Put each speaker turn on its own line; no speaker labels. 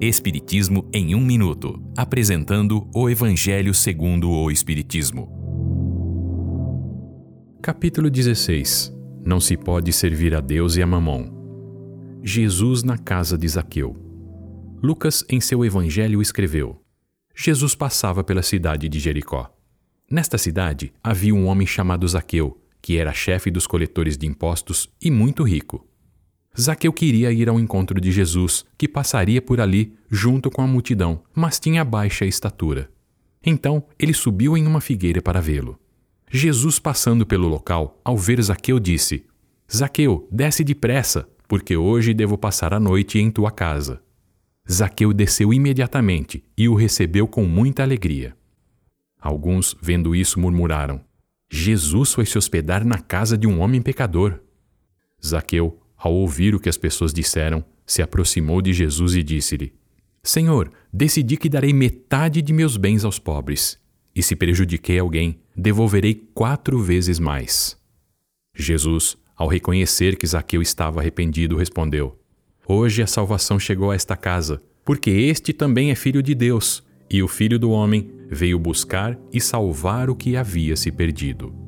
Espiritismo em um minuto, apresentando o Evangelho segundo o Espiritismo.
Capítulo 16. Não se pode servir a Deus e a Mamon. Jesus na casa de Zaqueu. Lucas, em seu Evangelho, escreveu: Jesus passava pela cidade de Jericó. Nesta cidade havia um homem chamado Zaqueu, que era chefe dos coletores de impostos e muito rico. Zaqueu queria ir ao encontro de Jesus, que passaria por ali junto com a multidão, mas tinha baixa estatura. Então ele subiu em uma figueira para vê-lo. Jesus, passando pelo local, ao ver Zaqueu, disse: Zaqueu, desce depressa, porque hoje devo passar a noite em tua casa. Zaqueu desceu imediatamente e o recebeu com muita alegria. Alguns, vendo isso, murmuraram: Jesus foi se hospedar na casa de um homem pecador. Zaqueu, ao ouvir o que as pessoas disseram, se aproximou de Jesus e disse-lhe: Senhor, decidi que darei metade de meus bens aos pobres, e se prejudiquei alguém, devolverei quatro vezes mais. Jesus, ao reconhecer que Zaqueu estava arrependido, respondeu: Hoje a salvação chegou a esta casa, porque este também é filho de Deus, e o filho do homem veio buscar e salvar o que havia se perdido.